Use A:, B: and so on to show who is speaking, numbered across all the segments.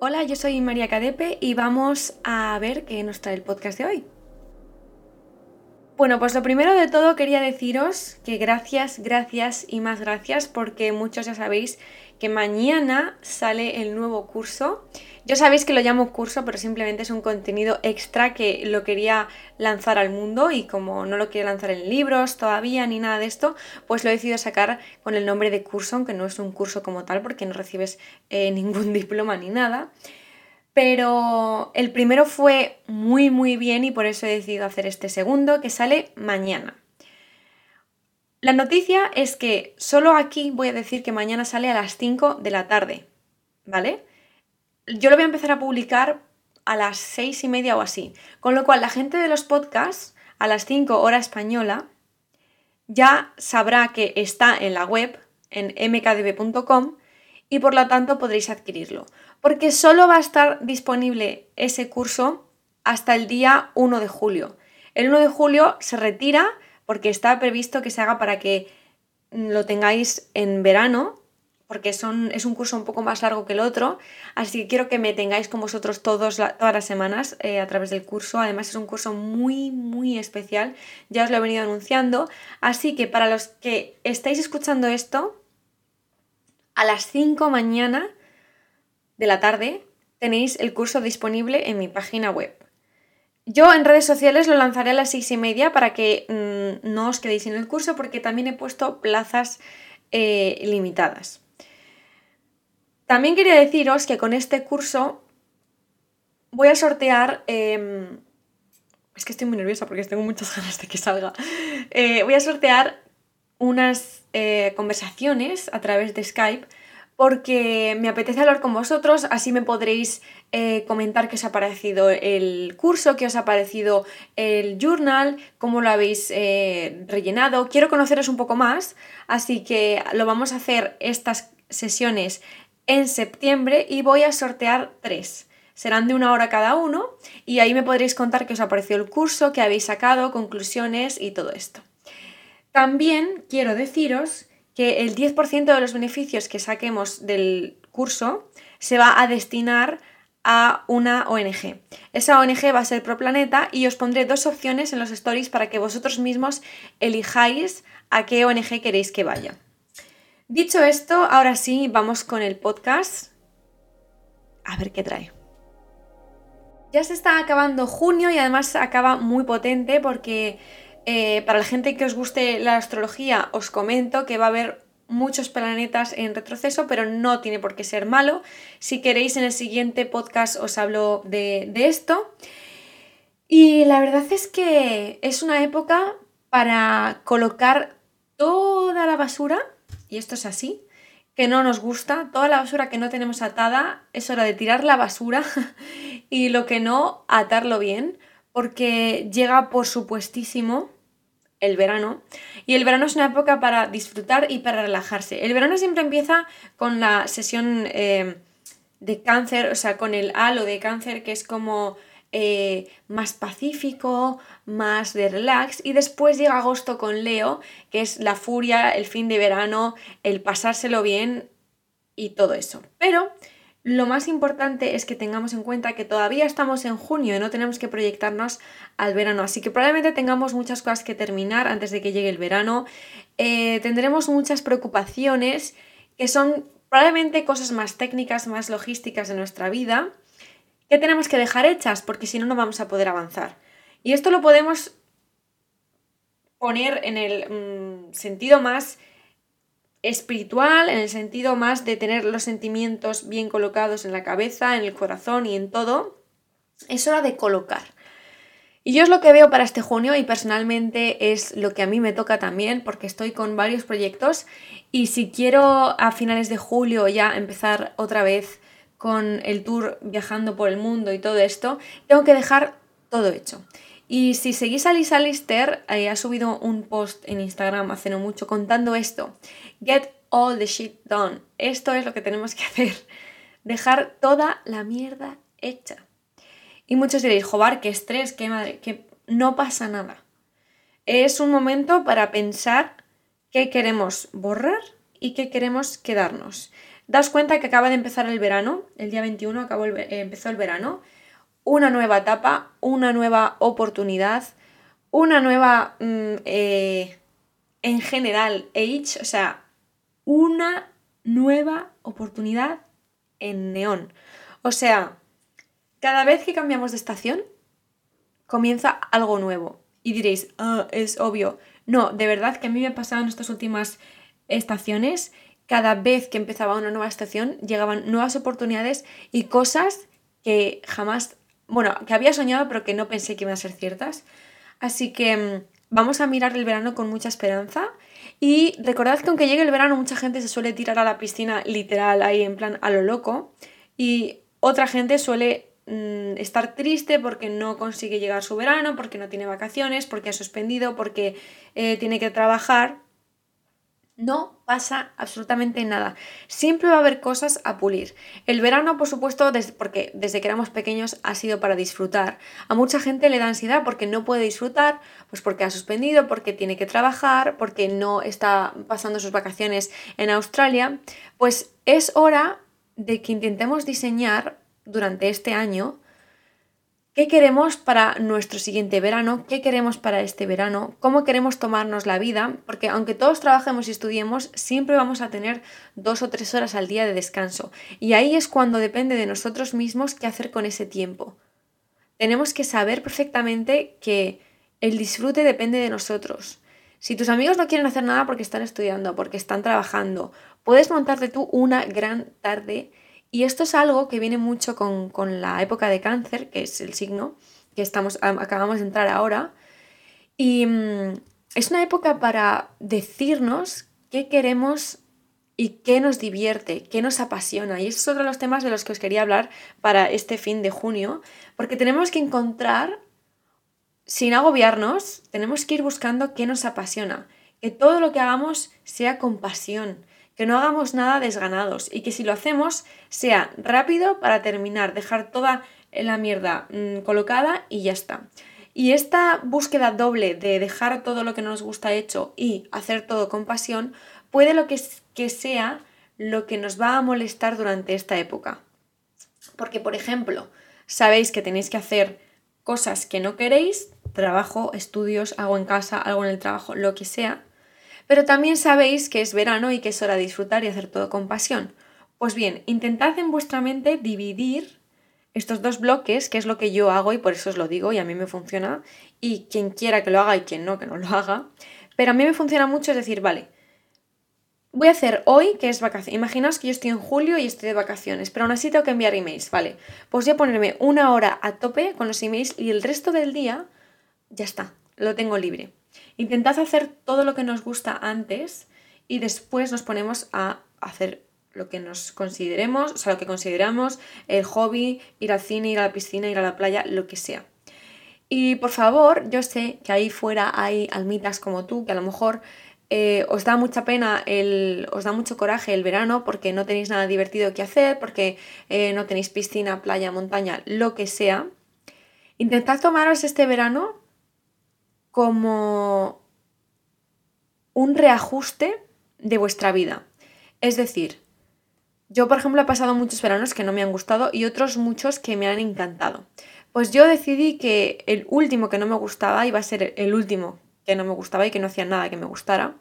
A: Hola, yo soy María Cadepe y vamos a ver qué nos trae el podcast de hoy. Bueno, pues lo primero de todo quería deciros que gracias, gracias y más gracias porque muchos ya sabéis que mañana sale el nuevo curso. Yo sabéis que lo llamo curso, pero simplemente es un contenido extra que lo quería lanzar al mundo y como no lo quiero lanzar en libros todavía ni nada de esto, pues lo he decidido sacar con el nombre de curso, aunque no es un curso como tal porque no recibes eh, ningún diploma ni nada pero el primero fue muy muy bien y por eso he decidido hacer este segundo que sale mañana. La noticia es que solo aquí voy a decir que mañana sale a las 5 de la tarde, ¿vale? Yo lo voy a empezar a publicar a las 6 y media o así, con lo cual la gente de los podcasts a las 5 hora española ya sabrá que está en la web, en mkdb.com, y por lo tanto podréis adquirirlo porque solo va a estar disponible ese curso hasta el día 1 de julio. El 1 de julio se retira porque está previsto que se haga para que lo tengáis en verano, porque son, es un curso un poco más largo que el otro, así que quiero que me tengáis con vosotros todos todas las semanas eh, a través del curso. Además es un curso muy, muy especial, ya os lo he venido anunciando, así que para los que estáis escuchando esto, a las 5 mañana de la tarde tenéis el curso disponible en mi página web. Yo en redes sociales lo lanzaré a las seis y media para que mm, no os quedéis sin el curso porque también he puesto plazas eh, limitadas. También quería deciros que con este curso voy a sortear... Em, es que estoy muy nerviosa porque tengo muchas ganas de que salga. Eh, voy a sortear unas eh, conversaciones a través de Skype porque me apetece hablar con vosotros, así me podréis eh, comentar qué os ha parecido el curso, qué os ha parecido el journal, cómo lo habéis eh, rellenado. Quiero conoceros un poco más, así que lo vamos a hacer estas sesiones en septiembre y voy a sortear tres. Serán de una hora cada uno y ahí me podréis contar qué os ha parecido el curso, qué habéis sacado, conclusiones y todo esto. También quiero deciros que el 10% de los beneficios que saquemos del curso se va a destinar a una ONG. Esa ONG va a ser ProPlaneta y os pondré dos opciones en los stories para que vosotros mismos elijáis a qué ONG queréis que vaya. Dicho esto, ahora sí, vamos con el podcast. A ver qué trae. Ya se está acabando junio y además acaba muy potente porque eh, para la gente que os guste la astrología, os comento que va a haber muchos planetas en retroceso, pero no tiene por qué ser malo. Si queréis, en el siguiente podcast os hablo de, esto. Y la verdad es que es una época para colocar toda la basura, y esto es así, que no nos gusta, toda la basura que no tenemos atada, es hora de tirar la basura y lo que no, atarlo bien, porque llega por supuestísimo el verano. Y el verano es una época para disfrutar y para relajarse. El verano siempre empieza con la sesión eh, de cáncer, o sea, con el halo de cáncer, que es como eh, más pacífico, más de relax. Y después llega agosto con Leo, que es la furia, el fin de verano, el pasárselo bien y todo eso. Pero lo más importante es que tengamos en cuenta que todavía estamos en junio y no tenemos que proyectarnos al verano, así que probablemente tengamos muchas cosas que terminar antes de que llegue el verano, eh, tendremos muchas preocupaciones que son probablemente cosas más técnicas, más logísticas de nuestra vida, que tenemos que dejar hechas porque si no, no vamos a poder avanzar. Y esto lo podemos poner en el mm, sentido más espiritual en el sentido más de tener los sentimientos bien colocados en la cabeza, en el corazón y en todo, es hora de colocar. Y yo es lo que veo para este junio y personalmente es lo que a mí me toca también porque estoy con varios proyectos y si quiero a finales de julio ya empezar otra vez con el tour viajando por el mundo y todo esto, tengo que dejar todo hecho. Y si seguís a Lisa Lister, eh, ha subido un post en Instagram hace no mucho contando esto. Get all the shit done. Esto es lo que tenemos que hacer. Dejar toda la mierda hecha. Y muchos diréis, joder, qué estrés, qué madre, que no pasa nada. Es un momento para pensar qué queremos borrar y qué queremos quedarnos. daos cuenta que acaba de empezar el verano, el día 21 acabó eh, empezó el verano, una nueva etapa, una nueva oportunidad, una nueva, mm, eh, en general, age, o sea, una nueva oportunidad en neón. O sea, cada vez que cambiamos de estación, comienza algo nuevo. Y diréis, ah, es obvio. No, de verdad que a mí me ha pasado en estas últimas estaciones, cada vez que empezaba una nueva estación, llegaban nuevas oportunidades y cosas que jamás, bueno, que había soñado pero que no pensé que iban a ser ciertas. Así que mm, vamos a mirar el verano con mucha esperanza y recordad que aunque llegue el verano mucha gente se suele tirar a la piscina literal ahí en plan a lo loco y otra gente suele mm, estar triste porque no consigue llegar su verano, porque no tiene vacaciones, porque ha suspendido, porque eh, tiene que trabajar. No pasa absolutamente nada. Siempre va a haber cosas a pulir. El verano, por supuesto, porque desde que éramos pequeños ha sido para disfrutar. A mucha gente le da ansiedad porque no puede disfrutar, pues porque ha suspendido, porque tiene que trabajar, porque no está pasando sus vacaciones en Australia. Pues es hora de que intentemos diseñar durante este año qué queremos para nuestro siguiente verano, qué queremos para este verano, cómo queremos tomarnos la vida, porque aunque todos trabajemos y estudiemos, siempre vamos a tener dos o tres horas al día de descanso. Y ahí es cuando depende de nosotros mismos qué hacer con ese tiempo. Tenemos que saber perfectamente que el disfrute depende de nosotros. Si tus amigos no quieren hacer nada porque están estudiando, porque están trabajando, puedes montarte tú una gran tarde y esto es algo que viene mucho con, la época de cáncer, que es el signo que estamos, acabamos de entrar ahora. Y mm, es una época para decirnos qué queremos y qué nos divierte, qué nos apasiona. Y es otro de los temas de los que os quería hablar para este fin de junio, porque tenemos que encontrar, sin agobiarnos, tenemos que ir buscando qué nos apasiona, que todo lo que hagamos sea con pasión, que no hagamos nada desganados y que si lo hacemos sea rápido para terminar, dejar toda la mierda mm, colocada y ya está. Y esta búsqueda doble de dejar todo lo que nos gusta hecho y hacer todo con pasión puede lo que, que sea lo que nos va a molestar durante esta época. Porque, por ejemplo, sabéis que tenéis que hacer cosas que no queréis, trabajo, estudios, hago en casa, algo en el trabajo, lo que sea, pero también sabéis que es verano y que es hora de disfrutar y hacer todo con pasión. Pues bien, intentad en vuestra mente dividir estos dos bloques, que es lo que yo hago y por eso os lo digo y a mí me funciona, y quien quiera que lo haga y quien no, que no lo haga, pero a mí me funciona mucho es decir, vale, voy a hacer hoy que es vacaciones. Imaginaos que yo estoy en julio y estoy de vacaciones, pero aún así tengo que enviar emails, vale. Pues voy a ponerme una hora a tope con los emails y el resto del día ya está, lo tengo libre. Intentad hacer todo lo que nos gusta antes y después nos ponemos a hacer lo que nos consideremos, o sea, lo que consideramos, el hobby, ir al cine, ir a la piscina, ir a la playa, lo que sea. Y por favor, yo sé que ahí fuera hay almitas como tú, que a lo mejor eh, os da mucha pena, el, os da mucho coraje el verano porque no tenéis nada divertido que hacer, porque eh, no tenéis piscina, playa, montaña, lo que sea. Intentad tomaros este verano como un reajuste de vuestra vida. Es decir, yo por ejemplo he pasado muchos veranos que no me han gustado y otros muchos que me han encantado. Pues yo decidí que el último que no me gustaba iba a ser el último que no me gustaba y que no hacía nada que me gustara.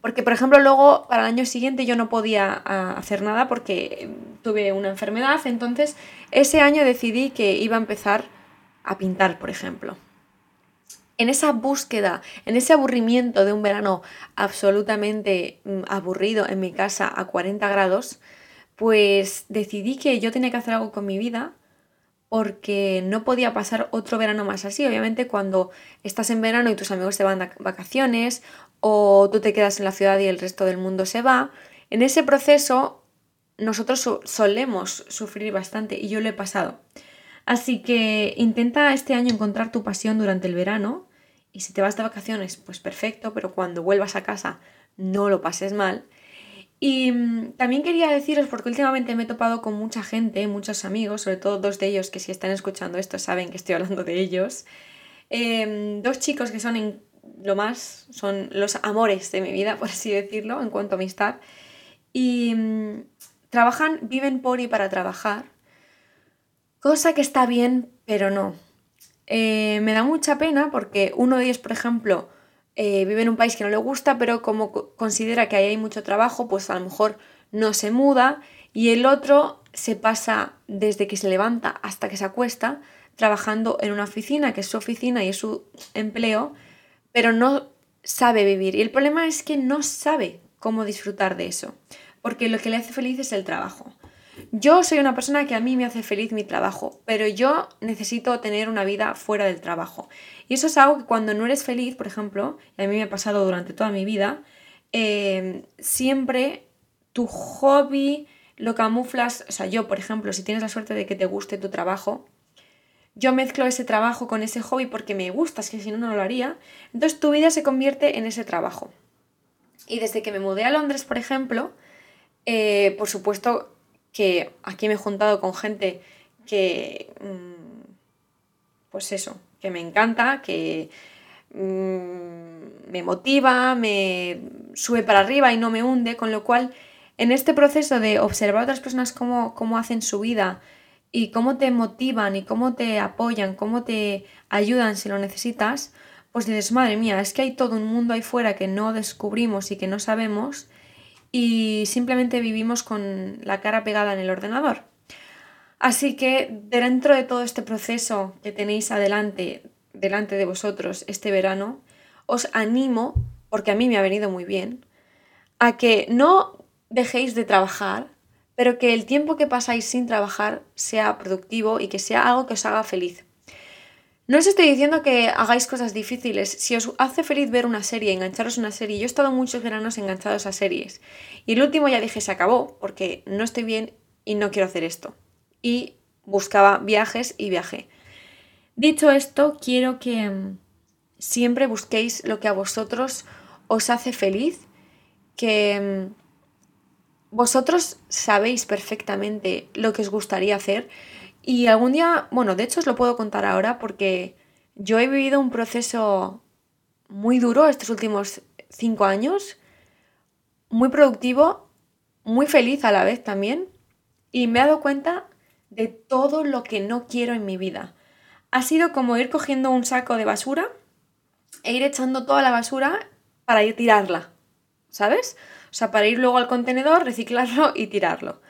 A: Porque, por ejemplo, luego para el año siguiente yo no podía ah, hacer nada porque tuve una enfermedad. Entonces, ese año decidí que iba a empezar a pintar, por ejemplo en esa búsqueda, en ese aburrimiento de un verano absolutamente mm, aburrido en mi casa a 40 grados, pues decidí que yo tenía que hacer algo con mi vida porque no podía pasar otro verano más así. Obviamente cuando estás en verano y tus amigos se van de vacaciones o tú te quedas en la ciudad y el resto del mundo se va, en ese proceso nosotros solemos sufrir bastante y yo lo he pasado. Así que intenta este año encontrar tu pasión durante el verano y si te vas de vacaciones, pues perfecto, pero cuando vuelvas a casa no lo pases mal. Y mm, también quería deciros, porque últimamente me he topado con mucha gente, muchos amigos, sobre todo dos de ellos que si están escuchando esto saben que estoy hablando de ellos. Em, dos chicos que son en lo más, son los amores de mi vida, por así decirlo, en cuanto a amistad. Y mm, trabajan, viven por y para trabajar, cosa que está bien, pero no. Eh, me da mucha pena porque uno de ellos, por ejemplo, eh, vive en un país que no le gusta, pero como considera que ahí hay mucho trabajo, pues a lo mejor no se muda y el otro se pasa desde que se levanta hasta que se acuesta trabajando en una oficina, que es su oficina y es su empleo, pero no sabe vivir. Y el problema es que no sabe cómo disfrutar de eso, porque lo que le hace feliz es el trabajo. Yo soy una persona que a mí me hace feliz mi trabajo, pero yo necesito tener una vida fuera del trabajo. Y eso es algo que cuando no eres feliz, por ejemplo, y a mí me ha pasado durante toda mi vida, eh, siempre tu hobby lo camuflas, o sea, yo, por ejemplo, si tienes la suerte de que te guste tu trabajo, yo mezclo ese trabajo con ese hobby porque me gusta, es que si no, no lo haría. Entonces tu vida se convierte en ese trabajo. Y desde que me mudé a Londres, por ejemplo, eh, por supuesto que aquí me he juntado con gente que, mm, pues eso, que me encanta, que mm, me motiva, me sube para arriba y no me hunde, con lo cual en este proceso de observar a otras personas cómo, cómo hacen su vida, y cómo te motivan y cómo te apoyan, cómo te ayudan si lo necesitas, pues dices, madre mía, es que hay todo un mundo ahí fuera que no descubrimos y que no sabemos y simplemente vivimos con la cara pegada en el ordenador. Así que dentro de todo este proceso que tenéis adelante, delante de vosotros este verano, os animo, porque a mí me ha venido muy bien, a que no dejéis de trabajar, pero que el tiempo que pasáis sin trabajar sea productivo y que sea algo que os haga feliz. No os estoy diciendo que hagáis cosas difíciles. Si os hace feliz ver una serie, engancharos a una serie, yo he estado muchos veranos enganchados a series. Y el último ya dije, se acabó, porque no estoy bien y no quiero hacer esto. Y buscaba viajes y viajé. Dicho esto, quiero que mm, siempre busquéis lo que a vosotros os hace feliz, que mm, vosotros sabéis perfectamente lo que os gustaría hacer y algún día, bueno, de hecho os lo puedo contar ahora porque yo he vivido un proceso muy duro estos últimos cinco años, muy productivo, muy feliz a la vez también y me he dado cuenta de todo lo que no quiero en mi vida. Ha sido como ir cogiendo un saco de basura e ir echando toda la basura para ir tirarla, ¿sabes? O sea, para ir luego al contenedor, reciclarlo y tirarlo.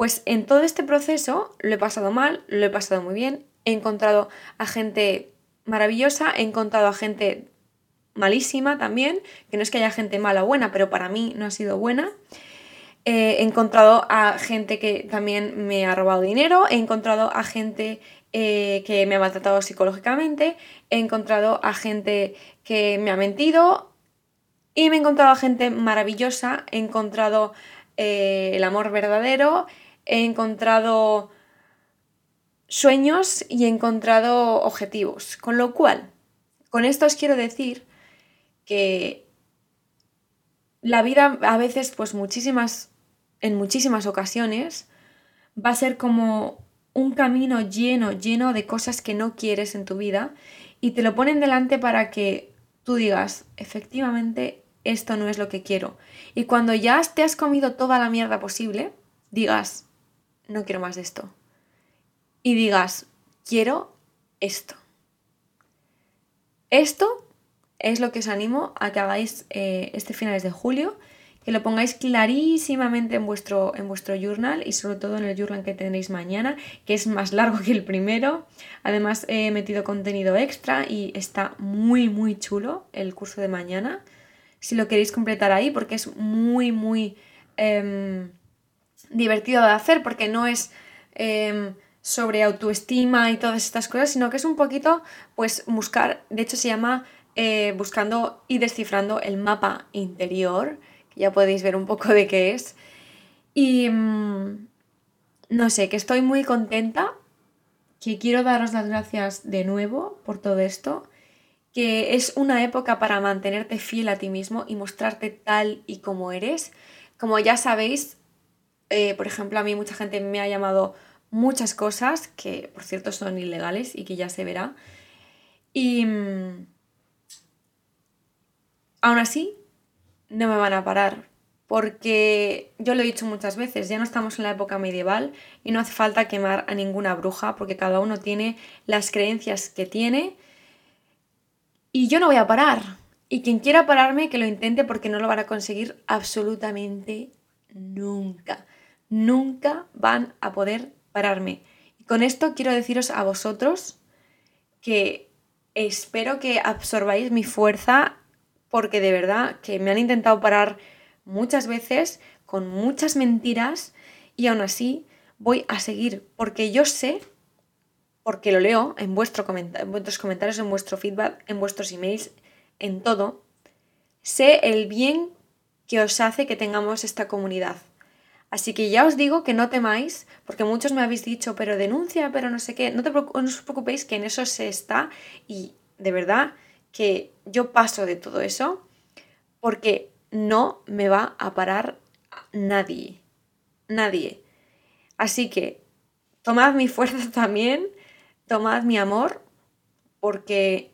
A: Pues en todo este proceso lo he pasado mal, lo he pasado muy bien, he encontrado a gente maravillosa, he encontrado a gente malísima también, que no es que haya gente mala o buena, pero para mí no ha sido buena. Eh, he encontrado a gente que también me ha robado dinero, he encontrado a gente eh, que me ha maltratado psicológicamente, he encontrado a gente que me ha mentido, y me he encontrado a gente maravillosa, he encontrado eh, el amor verdadero, he encontrado sueños y he encontrado objetivos. Con lo cual, con esto os quiero decir que la vida a veces, pues muchísimas, en muchísimas ocasiones, va a ser como un camino lleno, lleno de cosas que no quieres en tu vida y te lo ponen delante para que tú digas, efectivamente, esto no es lo que quiero. Y cuando ya te has comido toda la mierda posible, digas, no quiero más de esto. Y digas, quiero esto. Esto es lo que os animo a que hagáis eh, este finales de julio, que lo pongáis clarísimamente en vuestro, en vuestro journal y sobre todo en el journal que tendréis mañana, que es más largo que el primero. Además he metido contenido extra y está muy muy chulo el curso de mañana si lo queréis completar ahí, porque es muy, muy em, divertido de hacer, porque no es em, sobre autoestima y todas estas cosas, sino que es un poquito, pues, buscar, de hecho se llama eh, buscando y descifrando el mapa interior, que ya podéis ver un poco de qué es. Y mm, no sé, que estoy muy contenta, que quiero daros las gracias de nuevo por todo esto que es una época para mantenerte fiel a ti mismo y mostrarte tal y como eres. Como ya sabéis, eh, por ejemplo, a mí mucha gente me ha llamado muchas cosas que, por cierto, son ilegales y que ya se verá. Y mm, aún así, no me van a parar porque yo lo he dicho muchas veces, ya no estamos en la época medieval y no hace falta quemar a ninguna bruja porque cada uno tiene las creencias que tiene y yo no voy a parar. Y quien quiera pararme, que lo intente porque no lo van a conseguir absolutamente nunca. Nunca van a poder pararme. Y con esto quiero deciros a vosotros que espero que absorbáis mi fuerza porque de verdad que me han intentado parar muchas veces con muchas mentiras y aún así voy a seguir porque yo sé, porque lo leo en, vuestro en vuestros comentarios, en vuestro feedback, en vuestros emails, en todo, sé el bien que os hace que tengamos esta comunidad. Así que ya os digo que no temáis, porque muchos me habéis dicho, pero denuncia, pero no sé qué. No, te os preocupéis que en eso se está y de verdad que yo paso de todo eso porque no me va a parar nadie. Nadie. Así que tomad mi fuerza también, tomad mi amor, porque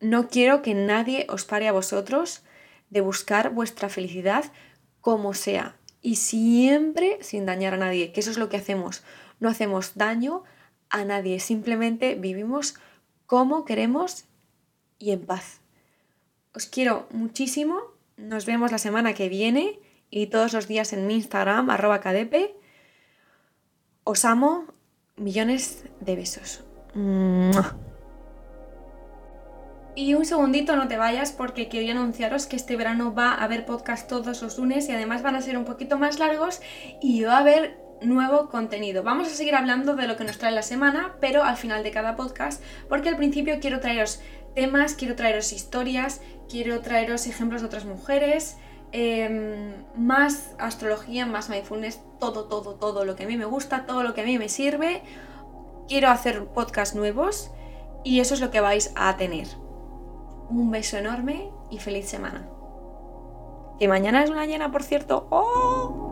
A: no quiero que nadie os pare a vosotros de buscar vuestra felicidad como sea y siempre sin dañar a nadie, que eso es lo que hacemos. No hacemos daño a nadie, simplemente vivimos como queremos y en paz. Os quiero muchísimo, nos vemos la semana que viene y todos los días en mi Instagram, arroba cadepe. Os amo, millones de besos. Y un segundito, no te vayas porque quería anunciaros que este verano va a haber podcast todos los lunes y además van a ser un poquito más largos y va a haber nuevo contenido. Vamos a seguir hablando de lo que nos trae la semana, pero al final de cada podcast, porque al principio quiero traeros temas, quiero traeros historias, quiero traeros ejemplos de otras mujeres, em, más astrología, más mindfulness, todo, todo, todo lo que a mí me gusta, todo lo que a mí me sirve. Quiero hacer podcasts nuevos y eso es lo que vais a tener. Un beso enorme y feliz semana. Que mañana es una llena, por cierto. ¡Oh!